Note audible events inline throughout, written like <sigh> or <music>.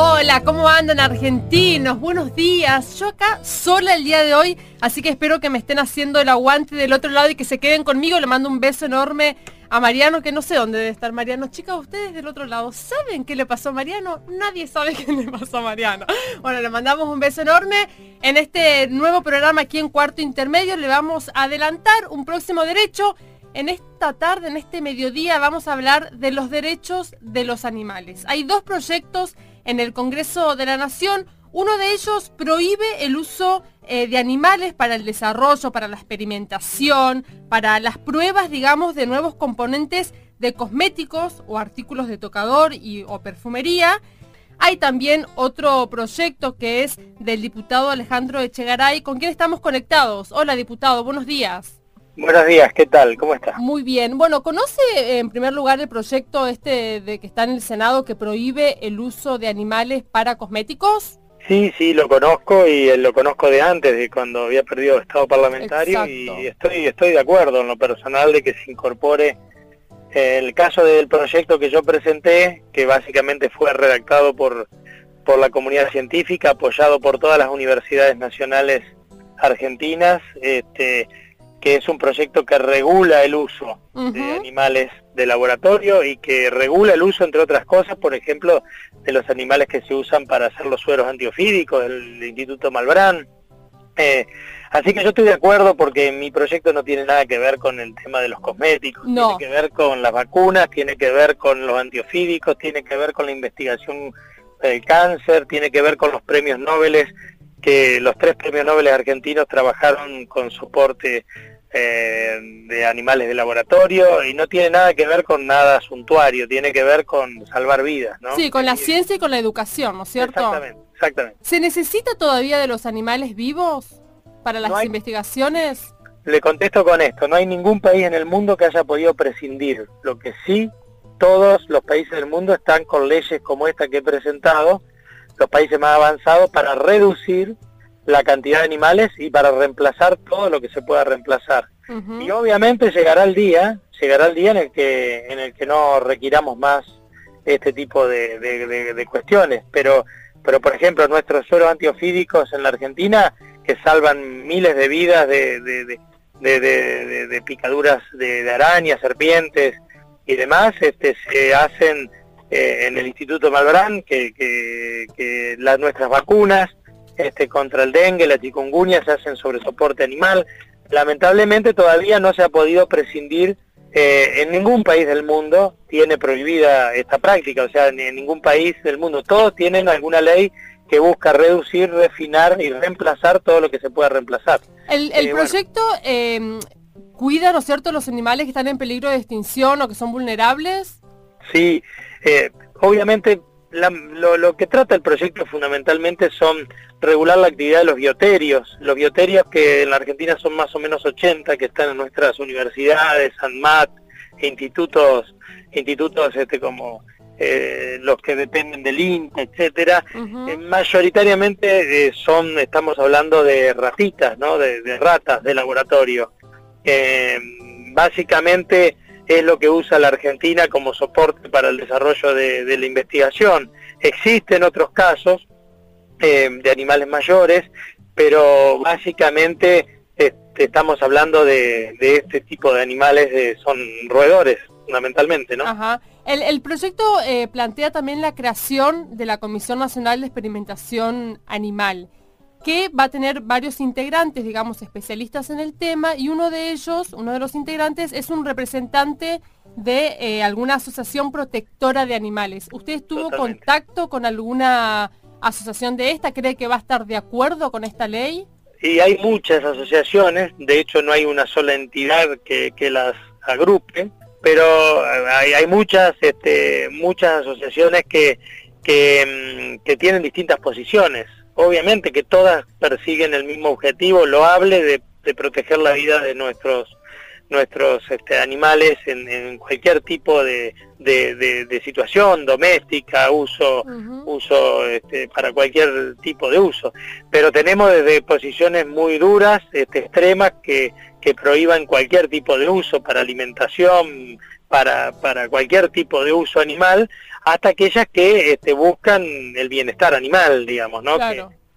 Hola, ¿cómo andan argentinos? Buenos días. Yo acá sola el día de hoy, así que espero que me estén haciendo el aguante del otro lado y que se queden conmigo. Le mando un beso enorme a Mariano, que no sé dónde debe estar Mariano. Chicas, ustedes del otro lado, ¿saben qué le pasó a Mariano? Nadie sabe <laughs> qué le pasó a Mariano. Bueno, le mandamos un beso enorme. En este nuevo programa aquí en Cuarto Intermedio le vamos a adelantar un próximo derecho. En esta tarde, en este mediodía, vamos a hablar de los derechos de los animales. Hay dos proyectos en el Congreso de la Nación. Uno de ellos prohíbe el uso eh, de animales para el desarrollo, para la experimentación, para las pruebas, digamos, de nuevos componentes de cosméticos o artículos de tocador y, o perfumería. Hay también otro proyecto que es del diputado Alejandro Echegaray, con quien estamos conectados. Hola, diputado, buenos días. Buenos días, ¿qué tal? ¿Cómo está? Muy bien. Bueno, ¿conoce en primer lugar el proyecto este de que está en el Senado que prohíbe el uso de animales para cosméticos? Sí, sí, lo conozco y lo conozco de antes, de cuando había perdido el estado parlamentario y estoy, estoy de acuerdo en lo personal de que se incorpore el caso del proyecto que yo presenté, que básicamente fue redactado por, por la comunidad científica, apoyado por todas las universidades nacionales argentinas, este, que es un proyecto que regula el uso de animales de laboratorio y que regula el uso, entre otras cosas, por ejemplo, de los animales que se usan para hacer los sueros antiofídicos del Instituto Malbrán. Eh, así que yo estoy de acuerdo porque mi proyecto no tiene nada que ver con el tema de los cosméticos, tiene que ver con las vacunas, tiene que ver con los antiofídicos, tiene que ver con la investigación del cáncer, tiene que ver con los premios Nobel que los tres premios Nobel argentinos trabajaron con soporte eh, de animales de laboratorio y no tiene nada que ver con nada suntuario, tiene que ver con salvar vidas, ¿no? Sí, con la ciencia y con la educación, ¿no es cierto? Exactamente, exactamente. ¿Se necesita todavía de los animales vivos para las investigaciones? Le contesto con esto, no hay ningún país en el mundo que haya podido prescindir, lo que sí todos los países del mundo están con leyes como esta que he presentado, los países más avanzados para reducir la cantidad de animales y para reemplazar todo lo que se pueda reemplazar. Y obviamente llegará el día, llegará el día en el que, en el que no requiramos más este tipo de, cuestiones. Pero, pero por ejemplo, nuestros sueros antiofídicos en la Argentina, que salvan miles de vidas de, de picaduras de, arañas, serpientes y demás, este, se hacen eh, en el Instituto Malbrán, que, que, las, nuestras vacunas este, contra el dengue, la chikungunya se hacen sobre soporte animal. Lamentablemente todavía no se ha podido prescindir, eh, en ningún país del mundo tiene prohibida esta práctica, o sea, en ningún país del mundo. Todos tienen alguna ley que busca reducir, refinar y reemplazar todo lo que se pueda reemplazar. El, el eh, proyecto em, cuida, ¿no es cierto?, los animales que están en peligro de extinción o que son vulnerables. Sí, eh, obviamente lo, que trata el proyecto fundamentalmente son regular la actividad de los bioterios, los bioterios que en la Argentina son más o menos 80, que están en nuestras universidades, ANMAT, institutos, institutos este, como eh, los que dependen del INTA, etcétera, eh, mayoritariamente son, estamos hablando de ratitas, ¿no? de, de ratas de laboratorio. básicamente es lo que usa la Argentina como soporte para el desarrollo de, la investigación. Existen otros casos eh, de animales mayores, pero básicamente este, estamos hablando de, este tipo de animales, son roedores fundamentalmente, ¿no? Ajá. El, proyecto eh, plantea también la creación de la Comisión Nacional de Experimentación Animal que va a tener varios integrantes, digamos, especialistas en el tema, y uno de ellos, uno de los integrantes, es un representante de eh, alguna asociación protectora de animales. ¿Usted tuvo contacto con alguna asociación de esta? ¿Cree que va a estar de acuerdo con esta ley? Y hay muchas asociaciones, de hecho no hay una sola entidad que, las agrupe, pero hay, hay muchas, este, muchas asociaciones que, que, mm, que tienen distintas posiciones obviamente que todas persiguen el mismo objetivo loable de, de proteger la vida de nuestros nuestros este, animales en, cualquier tipo de, situación doméstica, uso, uso este, para cualquier tipo de uso. Pero tenemos desde posiciones muy duras, este, extremas, que, que prohíban cualquier tipo de uso para alimentación, para, para cualquier tipo de uso animal, hasta aquellas que este, buscan el bienestar animal, digamos, ¿no?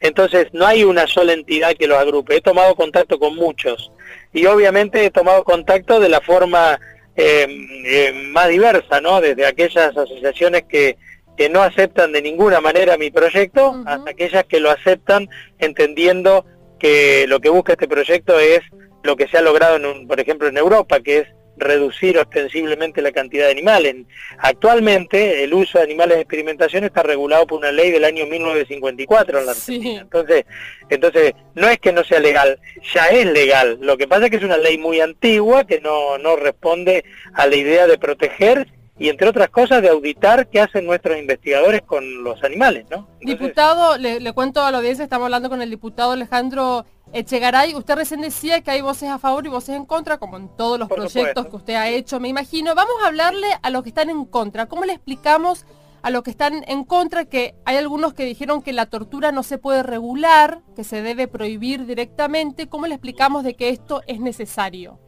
entonces no hay una sola entidad que los agrupe. He tomado contacto con muchos y obviamente he tomado contacto de la forma eh, eh, más diversa, ¿no? Desde aquellas asociaciones que, que no aceptan de ninguna manera mi proyecto hasta aquellas que lo aceptan entendiendo que lo que busca este proyecto es lo que se ha logrado, en un, por ejemplo, en Europa, que es reducir ostensiblemente la cantidad de animales. Actualmente el uso de animales de experimentación está regulado por una ley del año 1954 en la Argentina. Entonces, entonces, no es que no sea legal, ya es legal. Lo que pasa es que es una ley muy antigua que no, no responde a la idea de proteger y entre otras cosas de auditar qué hacen nuestros investigadores con los animales, ¿no? diputado, le, le, cuento a la audiencia, estamos hablando con el diputado Alejandro Echegaray, usted recién decía que hay voces a favor y voces en contra, como en todos los proyectos que usted ha hecho, me imagino. Vamos a hablarle a los que están en contra. ¿Cómo le explicamos a los que están en contra que hay algunos que dijeron que la tortura no se puede regular, que se debe prohibir directamente? ¿Cómo le explicamos de que esto es necesario?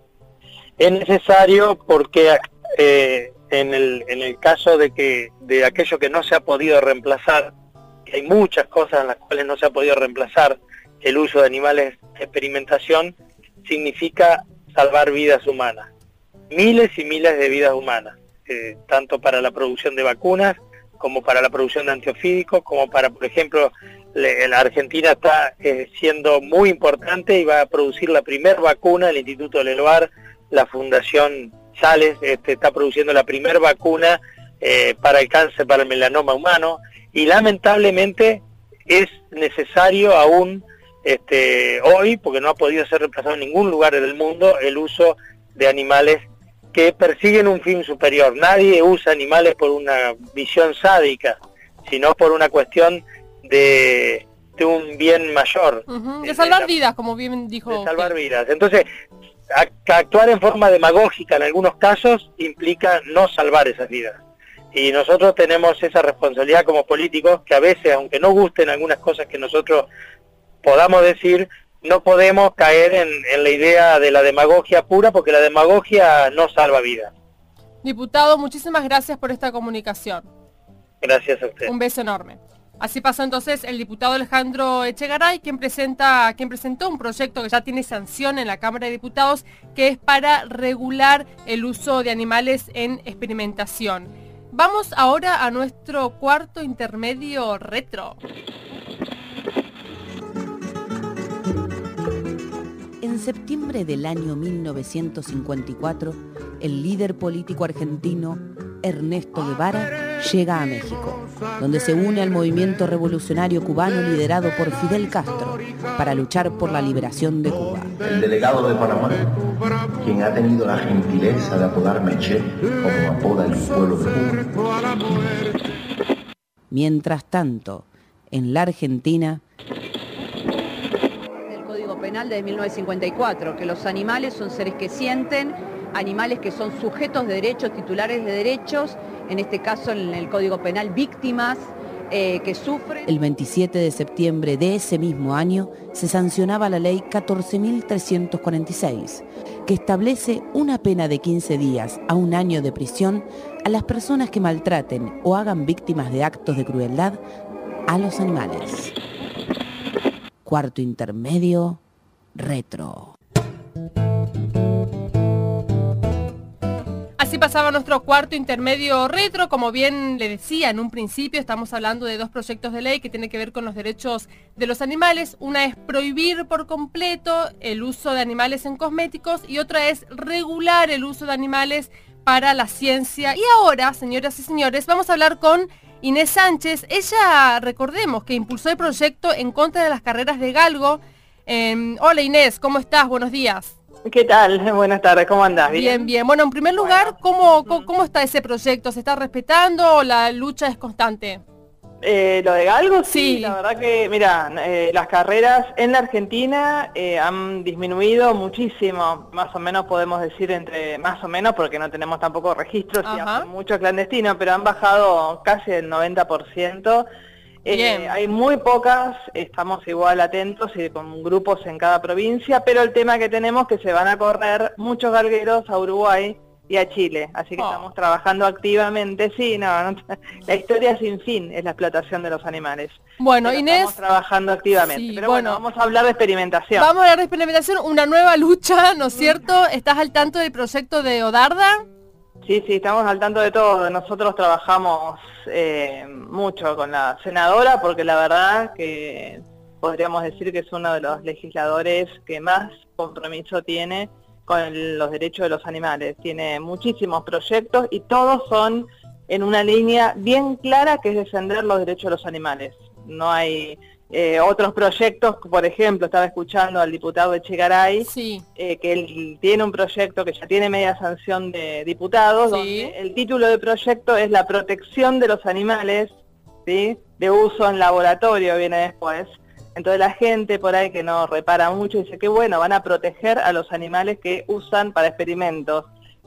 Es necesario porque eh, en el, en el caso de que de aquello que no se ha podido reemplazar, que hay muchas cosas en las cuales no se ha podido reemplazar el uso de animales de experimentación, significa salvar vidas humanas, miles y miles de vidas humanas, eh, tanto para la producción de vacunas como para la producción de antiofídicos, como para, por ejemplo, la Argentina está eh, siendo muy importante y va a producir la primera vacuna, el Instituto Leloir, la Fundación Sales este, está produciendo la primera vacuna eh, para el cáncer, para el melanoma humano, y lamentablemente es necesario aún este, hoy, porque no ha podido ser reemplazado en ningún lugar del mundo, el uso de animales que persiguen un fin superior. Nadie usa animales por una visión sádica, sino por una cuestión de, un bien mayor. De salvar vidas, como bien dijo. De salvar vidas. Entonces, actuar en forma demagógica en algunos casos implica no salvar esas vidas. Y nosotros tenemos esa responsabilidad como políticos que a veces, aunque no gusten algunas cosas que nosotros podamos decir, no podemos caer en, la idea de la demagogia pura porque la demagogia no salva vidas. Diputado, muchísimas gracias por esta comunicación. Gracias a usted. Un beso enorme. Así pasó entonces el diputado Alejandro Echegaray, quien, presenta, quien presentó un proyecto que ya tiene sanción en la Cámara de Diputados, que es para regular el uso de animales en experimentación. Vamos ahora a nuestro cuarto intermedio retro. En septiembre del año 1954, el líder político argentino Ernesto Guevara llega a México, donde se une al movimiento revolucionario cubano liderado por Fidel Castro para luchar por la liberación de Cuba. El delegado de Panamá, quien ha tenido la gentileza de apodarme Che, como apoda el pueblo de Cuba. Mientras tanto, en la Argentina, Penal de 1954, que los animales son seres que sienten, animales que son sujetos de derechos, titulares de derechos, en este caso en el Código Penal víctimas, eh, que sufren. El 27 de septiembre de ese mismo año se sancionaba la ley 14.346, que establece una pena de 15 días a un año de prisión a las personas que maltraten o hagan víctimas de actos de crueldad a los animales. Cuarto intermedio, retro. Así pasaba nuestro cuarto intermedio retro, como bien le decía en un principio, estamos hablando de dos proyectos de ley que tienen que ver con los derechos de los animales. Una es prohibir por completo el uso de animales en cosméticos y otra es regular el uso de animales para la ciencia. Y ahora, señoras y señores, vamos a hablar con Inés Sánchez. Ella, recordemos, que impulsó el proyecto en contra de las carreras de galgo Em, hola Inés, ¿cómo estás? Buenos días. ¿Qué tal? <laughs> Buenas tardes, ¿cómo andás? Bien, bien. Bueno, en primer lugar, ¿cómo, ¿cómo, está ese proyecto? ¿Se está respetando o la lucha es constante? Eh, lo de Galgo, sí, Sí. la verdad que, mira, eh, las carreras en la Argentina eh, han disminuido muchísimo, más o menos podemos decir entre, más o menos porque no tenemos tampoco registros y Ajá. hace mucho clandestino, pero han bajado casi el 90%. Eh, hay muy pocas, estamos igual atentos y con grupos en cada provincia, pero el tema que tenemos es que se van a correr muchos galgueros a Uruguay y a Chile, así que Oh. estamos trabajando activamente, sí, no, no, <laughs> la historia sin fin es la explotación de los animales. Bueno, Pero Inés, Estamos trabajando activamente, Sí, pero bueno, bueno. vamos a hablar de experimentación. vamos a hablar de experimentación, una nueva lucha, ¿no es cierto? ¿Estás al tanto del proyecto de Odarda? Sí, sí, estamos al tanto de todo. Nosotros trabajamos eh, mucho con la senadora porque la verdad que podríamos decir que es uno de los legisladores que más compromiso tiene con los derechos de los animales. Tiene muchísimos proyectos y todos son en una línea bien clara que es defender los derechos de los animales. No hay eh, otros proyectos, por ejemplo, estaba escuchando al diputado Echegaray, Sí. eh, que él tiene un proyecto que ya tiene media sanción de diputados, Sí. donde el título del proyecto es la protección de los animales, ¿sí? de uso en laboratorio, viene después. Entonces la gente por ahí que no repara mucho dice que bueno, van a proteger a los animales que usan para experimentos.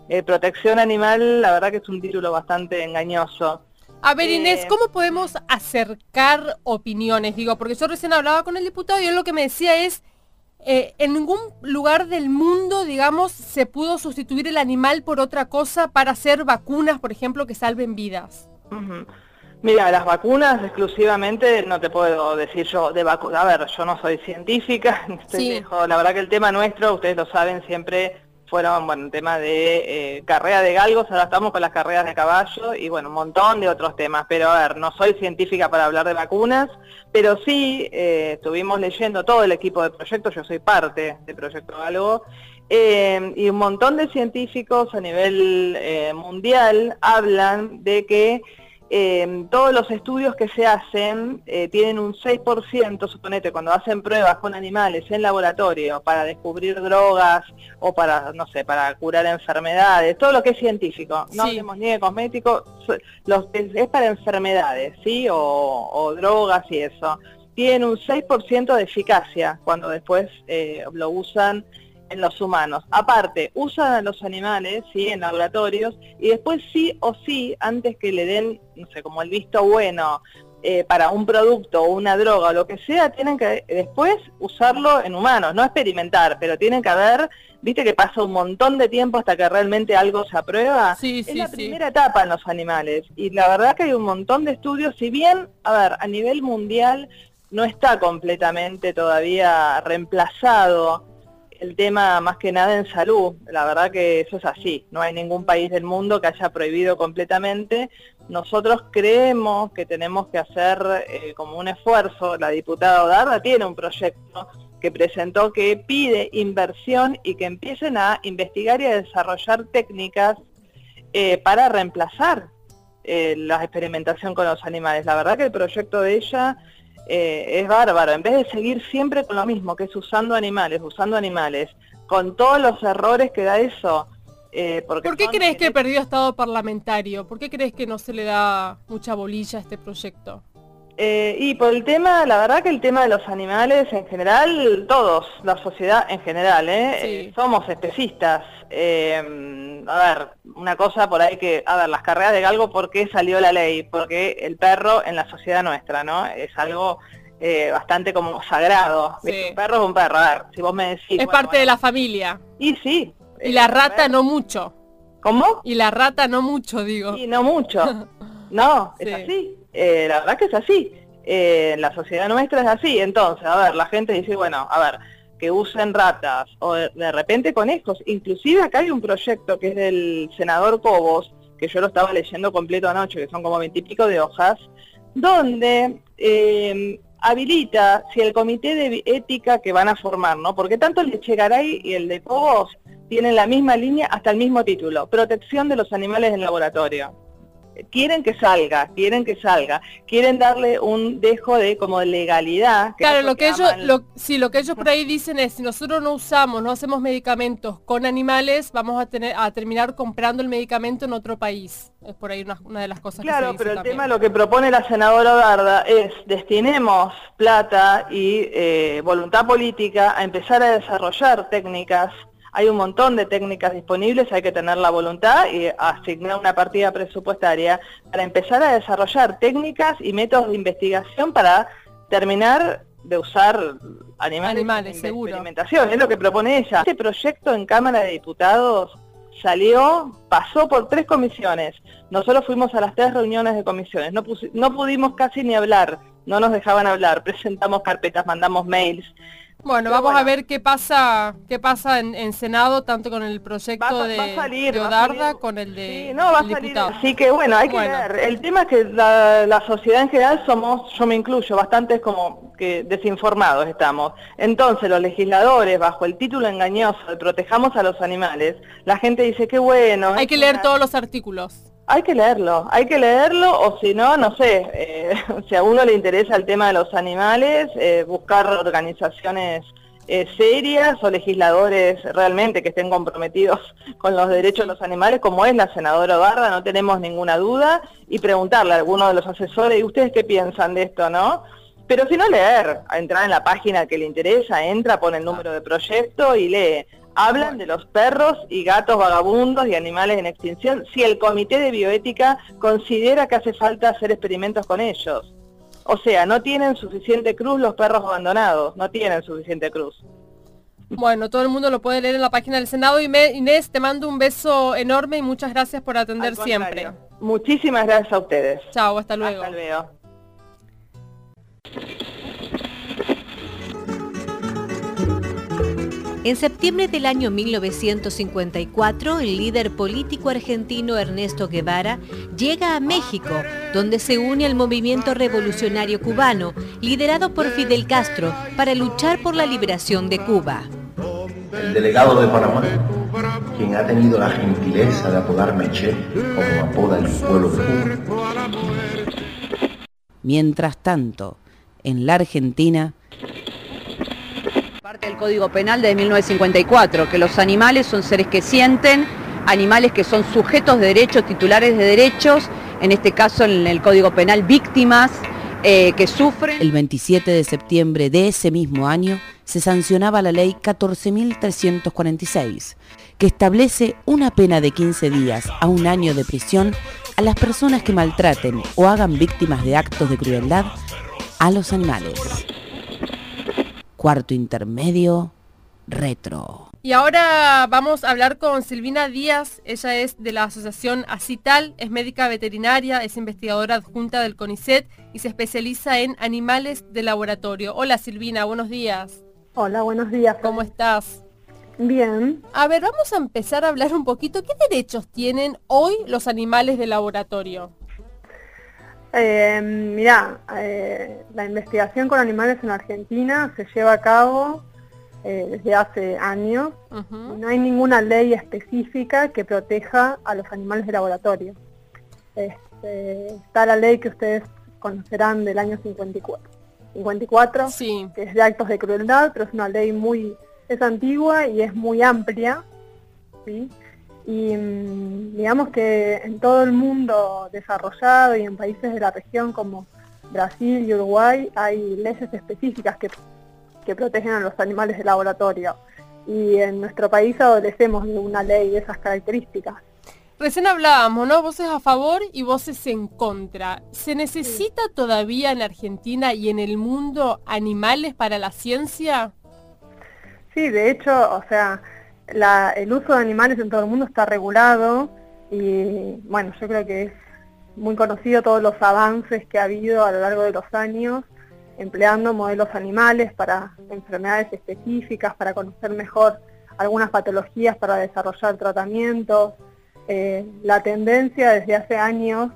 Eh, protección animal, la verdad que es un título bastante engañoso. A ver, Inés, Eh, ¿cómo podemos acercar opiniones? Digo, porque yo recién hablaba con el diputado y él lo que me decía es, eh, en ningún lugar del mundo, digamos, se pudo sustituir el animal por otra cosa para hacer vacunas, por ejemplo, que salven vidas. Mira, las vacunas exclusivamente no te puedo decir yo de vacunas. A ver, yo no soy científica, <laughs> estoy Sí. La verdad que el tema nuestro, ustedes lo saben, siempre fueron, bueno, tema de eh, carrera de galgos, ahora estamos con las carreras de caballo y bueno, un montón de otros temas. Pero a ver, no soy científica para hablar de vacunas, pero sí eh, estuvimos leyendo todo el equipo de proyecto, yo soy parte de Proyecto Galgo, eh, y un montón de científicos a nivel eh, mundial hablan de que eh, todos los estudios que se hacen eh, tienen un 6%, suponete, cuando hacen pruebas con animales en laboratorio para descubrir drogas o para, no sé, para curar enfermedades, todo lo que es científico, no Sí. hablemos ni de cosméticos, los, es, es para enfermedades, ¿sí? O, o drogas y eso. Tienen un 6% de eficacia cuando después eh, lo usan en los humanos. Aparte, usan a los animales, ¿sí? En laboratorios, y después sí o sí, antes que le den, no sé, como el visto bueno eh, para un producto o una droga o lo que sea, tienen que después usarlo en humanos, no experimentar, pero tienen que haber, viste que pasa un montón de tiempo hasta que realmente algo se aprueba. Sí, es sí, la sí. primera etapa en los animales, y la verdad que hay un montón de estudios, si bien, a ver, a nivel mundial no está completamente todavía reemplazado el tema más que nada en salud. La verdad que eso es así. No hay ningún país del mundo que haya prohibido completamente. Nosotros creemos que tenemos que hacer eh, como un esfuerzo. La diputada Odarda tiene un proyecto que presentó que pide inversión y que empiecen a investigar y a desarrollar técnicas eh, para reemplazar eh, la experimentación con los animales. La verdad que el proyecto de ella eh, es bárbaro. En vez de seguir siempre con lo mismo, que es usando animales, usando animales, con todos los errores que da eso. eh, porque ¿Por qué crees que perdió estado parlamentario? ¿Por qué crees que no se le da mucha bolilla a este proyecto? Eh, y por el tema, la verdad que el tema de los animales en general, todos, la sociedad en general, ¿eh? Sí. Eh, somos especistas. Eh, a ver, una cosa por ahí que, a ver, las carreras de galgo, ¿por qué salió la ley? Porque el perro en la sociedad nuestra, ¿no? Es algo eh, bastante como sagrado. Sí. Un perro es un perro, a ver, si vos me decís... es bueno, parte de la familia. Y sí. Y eh, la a rata no mucho. ¿Cómo? Y la rata no mucho, digo. Y no mucho. <laughs> No, es Sí. así. Eh, la verdad que es así. Eh, la sociedad nuestra es así. Entonces, a ver, la gente dice, bueno, a ver, que usen ratas o de repente conejos. Inclusive acá hay un proyecto que es del senador Cobos, que yo lo estaba leyendo completo anoche, que son como veintipico de hojas, donde eh, habilita si el comité de ética que van a formar, ¿no? Porque tanto el de Chegaray y el de Cobos tienen la misma línea hasta el mismo título, protección de los animales en laboratorio. Quieren que salga, quieren que salga, quieren darle un dejo de como de legalidad. claro, lo que ellos, lo, sí, lo que ellos por ahí dicen es, si nosotros no usamos, no hacemos medicamentos con animales, vamos a tener a terminar comprando el medicamento en otro país. Es por ahí una, de las cosas claro, que se pero el tema lo que propone la senadora Darda es destinemos plata y eh, voluntad política a empezar a desarrollar técnicas hay un montón de técnicas disponibles, hay que tener la voluntad y asignar una partida presupuestaria para empezar a desarrollar técnicas y métodos de investigación para terminar de usar animales, animales en experimentación. Es lo que propone ella. Este proyecto en Cámara de Diputados salió, pasó por tres comisiones. Nosotros fuimos a las tres reuniones de comisiones. No, no pudimos casi ni hablar, no nos dejaban hablar. <laughs> Presentamos carpetas, mandamos mails. Bueno, vamos a ver qué pasa qué pasa en, Senado, tanto con el proyecto de, Odarda, con el de sí, no, va a salir. Así que bueno, hay que ver. El tema es que la, sociedad en general somos, yo me incluyo, bastantes como que desinformados estamos. Entonces los legisladores, bajo el título engañoso de protejamos a los animales, la gente dice que bueno. Hay que leer todos los artículos. Hay que leerlo, hay que leerlo o si no, no sé, eh, <laughs> si a uno le interesa el tema de los animales, eh, buscar organizaciones eh, serias o legisladores realmente que estén comprometidos <laughs> con los derechos de los animales, como es la senadora Barra, no tenemos ninguna duda, y preguntarle a alguno de los asesores, ¿y ustedes qué piensan de esto, no? Pero si no leer, entrar en la página que le interesa, entra, pone el número de proyecto y lee. Hablan de los perros y gatos vagabundos y animales en extinción si el Comité de Bioética considera que hace falta hacer experimentos con ellos. O sea, no tienen suficiente cruz los perros abandonados, no tienen suficiente cruz. Bueno, todo el mundo lo puede leer en la página del Senado. Y Inés, te mando un beso enorme y muchas gracias por atender siempre. Muchísimas gracias a ustedes. Chao, hasta luego. Hasta luego. En septiembre del año 1954, el líder político argentino Ernesto Guevara llega a México, donde se une al movimiento revolucionario cubano, liderado por Fidel Castro, para luchar por la liberación de Cuba. El delegado de Panamá, quien ha tenido la gentileza de apodarme Che, como apoda el pueblo de Cuba. Mientras tanto, en la Argentina, Del Código Penal de 1954, que los animales son seres que sienten, animales que son sujetos de derechos, titulares de derechos, en este caso en el Código Penal víctimas eh, que sufren. El 27 de septiembre de ese mismo año se sancionaba la ley 14.346, que establece una pena de 15 días a un año de prisión a las personas que maltraten o hagan víctimas de actos de crueldad a los animales. Cuarto intermedio, retro. Y ahora vamos a hablar con Silvina Díaz, ella es de la asociación Acital, es médica veterinaria, es investigadora adjunta del CONICET y se especializa en animales de laboratorio. Hola Silvina, buenos días. Hola, buenos días. ¿Cómo estás? Bien. A ver, vamos a empezar a hablar un poquito. ¿Qué derechos tienen hoy los animales de laboratorio? Eh, mirá, eh, la investigación con animales en Argentina se lleva a cabo eh, desde hace años. No hay ninguna ley específica que proteja a los animales de laboratorio. Este, está la ley que ustedes conocerán del año 54, 54 que es de actos de crueldad, pero es una ley muy, es antigua y es muy amplia. ¿sí? Y mm, digamos que en todo el mundo desarrollado y en países de la región como Brasil y Uruguay hay leyes específicas que, protegen a los animales de laboratorio. Y en nuestro país adolecemos de una ley de esas características. Recién hablábamos, ¿no? Voces a favor y voces en contra. ¿Se necesita todavía en Argentina y en el mundo animales para la ciencia? Sí, de hecho, o sea, el uso de animales en todo el mundo está regulado y bueno, yo creo que es muy conocido todos los avances que ha habido a lo largo de los años empleando modelos animales para enfermedades específicas, para conocer mejor algunas patologías, para desarrollar tratamientos. Eh, la tendencia desde hace años,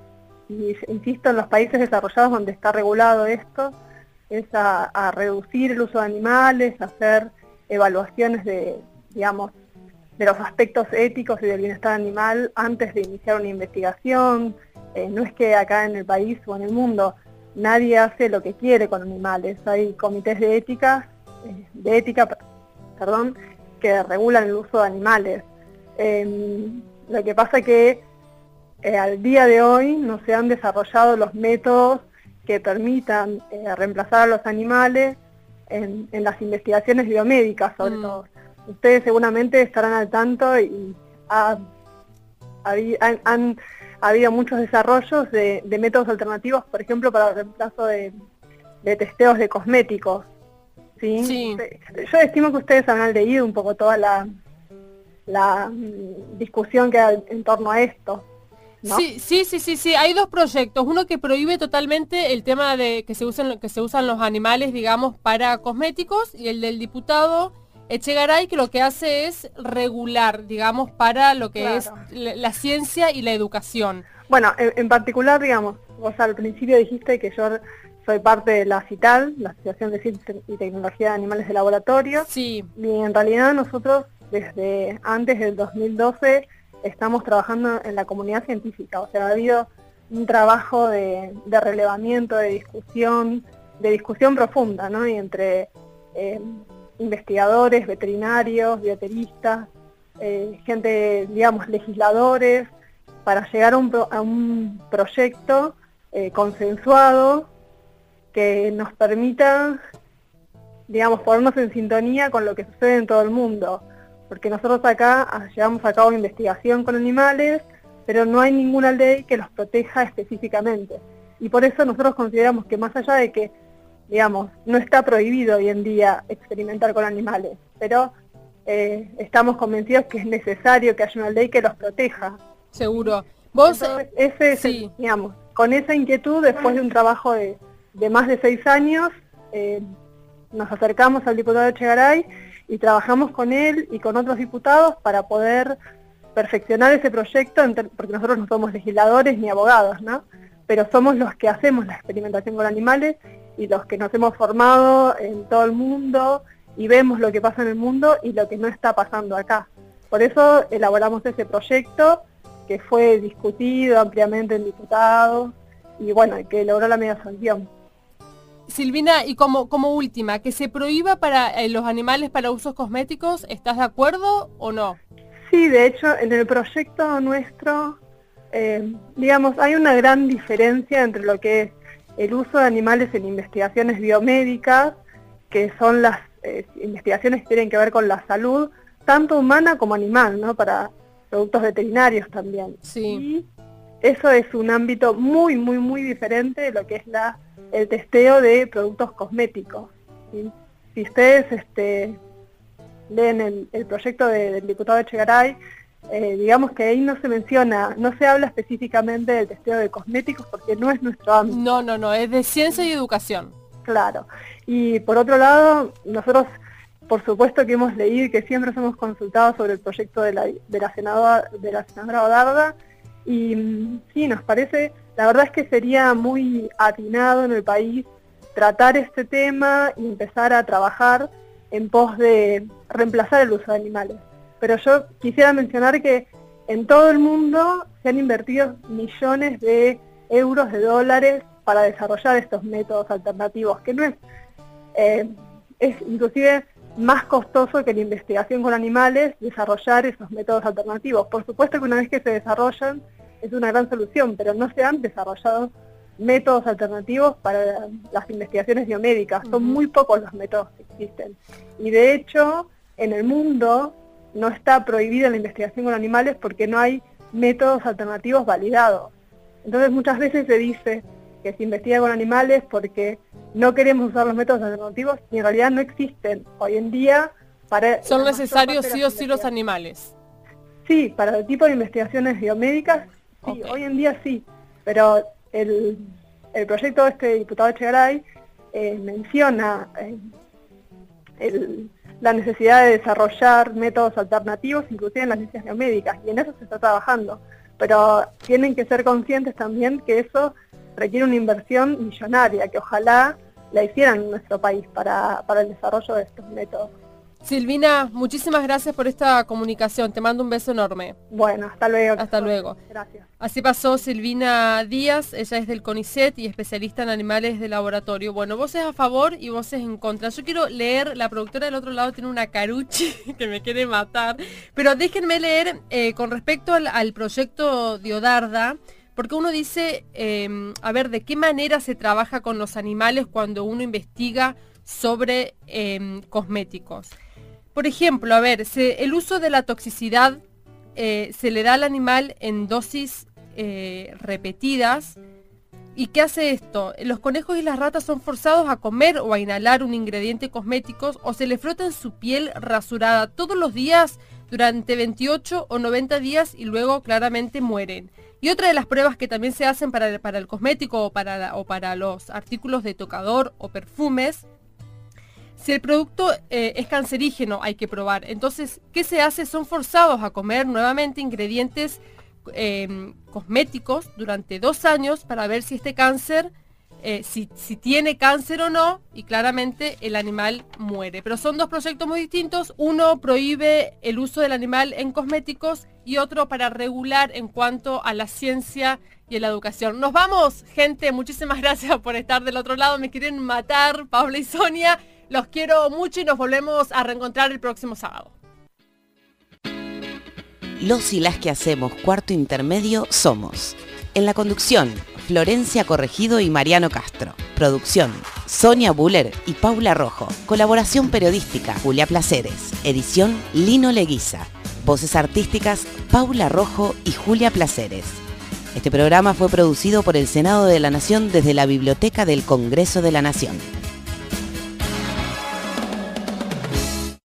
y insisto, en los países desarrollados donde está regulado esto, es a reducir el uso de animales, a hacer evaluaciones de, digamos, de los aspectos éticos y del bienestar animal antes de iniciar una investigación. Eh, no es que acá en el país o en el mundo nadie hace lo que quiere con animales. Hay comités de ética, eh, de ética, perdón, que regulan el uso de animales. Em, lo que pasa es que eh, al día de hoy no se han desarrollado los métodos que permitan reemplazar a los animales en, las investigaciones biomédicas, sobre mm. todo ustedes seguramente estarán al tanto y han, habido muchos desarrollos de, métodos alternativos, por ejemplo, para el reemplazo de, testeos de cosméticos. ¿sí? Yo estimo que ustedes han leído un poco toda la, la mm, discusión que hay en torno a esto. Sí, sí, sí, sí, sí. Hay dos proyectos. Uno que prohíbe totalmente el tema de que se usen que se usan los animales, digamos, para cosméticos, y el del diputado Echegaray que lo que hace es regular, digamos, para lo que es la, ciencia y la educación. Bueno, en, particular, digamos, vos al principio dijiste que yo soy parte de la CITAL, la Asociación de Ciencia y Tecnología de Animales de Laboratorio. Sí. Y en realidad nosotros desde antes del 2012 estamos trabajando en la comunidad científica, o sea, ha habido un trabajo de, relevamiento, de discusión, de discusión profunda, ¿no? Y entre eh, investigadores, veterinarios, bioteristas, eh, gente, digamos, legisladores, para llegar a un, proyecto eh, consensuado que nos permita, digamos, ponernos en sintonía con lo que sucede en todo el mundo. Porque nosotros acá ah, llevamos a cabo investigación con animales, pero no hay ninguna ley que los proteja específicamente. Y por eso nosotros consideramos que más allá de que digamos, no está prohibido hoy en día experimentar con animales, pero eh, estamos convencidos que es necesario que haya una ley que los proteja. Seguro. Vos, ese digamos, con esa inquietud, después de un trabajo de, más de seis años, eh, nos acercamos al diputado Echegaray y trabajamos con él y con otros diputados para poder perfeccionar ese proyecto, porque nosotros no somos legisladores ni abogados, ¿no? Pero somos los que hacemos la experimentación con animales y los que nos hemos formado en todo el mundo y vemos lo que pasa en el mundo y lo que no está pasando acá. Por eso elaboramos ese proyecto que fue discutido ampliamente en diputados y bueno, que logró la media sanción. Silvina, y como, como última, que se prohíba para eh, los animales para usos cosméticos, ¿estás de acuerdo o no? Sí, de hecho, en el proyecto nuestro, eh, digamos, hay una gran diferencia entre lo que es el uso de animales en investigaciones biomédicas, que son las eh, investigaciones que tienen que ver con la salud, tanto humana como animal, ¿no? Para productos veterinarios también. Sí. Y eso es un ámbito muy, muy, muy diferente de lo que es la, el testeo de productos cosméticos. Si ustedes este, leen el, proyecto del diputado Echegaray, eh, digamos que ahí no se menciona, no se habla específicamente del testeo de cosméticos porque no es nuestro ámbito. No, no, no, es de ciencia y educación. Claro. Y por otro lado, nosotros, por supuesto que hemos leído y que siempre hemos consultado sobre el proyecto de la, de la senadora, de la senadora Odarda, y mm, sí, nos parece, la verdad es que sería muy atinado en el país tratar este tema y empezar a trabajar en pos de reemplazar el uso de animales pero yo quisiera mencionar que en todo el mundo se han invertido millones de euros, de dólares para desarrollar estos métodos alternativos, que no es, eh, es inclusive más costoso que la investigación con animales desarrollar esos métodos alternativos. Por supuesto que una vez que se desarrollan es una gran solución, pero no se han desarrollado métodos alternativos para las investigaciones biomédicas. Son muy pocos los métodos que existen. Y de hecho, en el mundo no está prohibida la investigación con animales porque no hay métodos alternativos validados. Entonces muchas veces se dice que se investiga con animales porque no queremos usar los métodos alternativos y en realidad no existen hoy en día para... Son necesarios sí o sí los animales. Sí, para el tipo de investigaciones biomédicas, sí, hoy en día sí, pero el, proyecto de este diputado Echegaray eh, menciona eh, el, la necesidad de desarrollar métodos alternativos, inclusive en las ciencias biomédicas, y en eso se está trabajando. Pero tienen que ser conscientes también que eso requiere una inversión millonaria, que ojalá la hicieran en nuestro país para, para el desarrollo de estos métodos. Silvina, muchísimas gracias por esta comunicación. Te mando un beso enorme. Bueno, hasta luego. Hasta luego. Gracias. Así pasó Silvina Díaz, ella es del CONICET y especialista en animales de laboratorio. Bueno, vos es a favor y vos es en contra. Yo quiero leer, la productora del otro lado tiene una caruchi <laughs> que me quiere matar, pero déjenme leer eh, con respecto al, proyecto Diodarda, porque uno dice, em, a ver, ¿de qué manera se trabaja con los animales cuando uno investiga sobre em, cosméticos? Por ejemplo, a ver, el uso de la toxicidad eh, se le da al animal en dosis eh, repetidas. ¿Y qué hace esto? Los conejos y las ratas son forzados a comer o a inhalar un ingrediente cosmético o se le frota en su piel rasurada todos los días durante 28 o 90 días y luego claramente mueren. Y otra de las pruebas que también se hacen para, el cosmético o para los artículos de tocador o perfumes si el producto eh, es cancerígeno, hay que probar. Entonces, ¿qué se hace? Son forzados a comer nuevamente ingredientes em, cosméticos durante dos años para ver si este cáncer, eh, si, tiene cáncer o no, y claramente el animal muere. Pero son dos proyectos muy distintos. Uno prohíbe el uso del animal en cosméticos y otro para regular en cuanto a la ciencia y la educación. Nos vamos, gente. Muchísimas <laughs> gracias por estar del otro lado. Me quieren matar, Pablo y Sonia. Los quiero mucho y nos volvemos a reencontrar el próximo sábado. Los y las que hacemos cuarto intermedio somos. En la conducción, Florencia Corregido y Mariano Castro. Producción, Sonia Buller y Paula Rojo. Colaboración periodística, Julia Placeres. Edición, Lino Leguiza. Voces artísticas, Paula Rojo y Julia Placeres. Este programa fue producido por el Senado de la Nación desde la Biblioteca del Congreso de la Nación.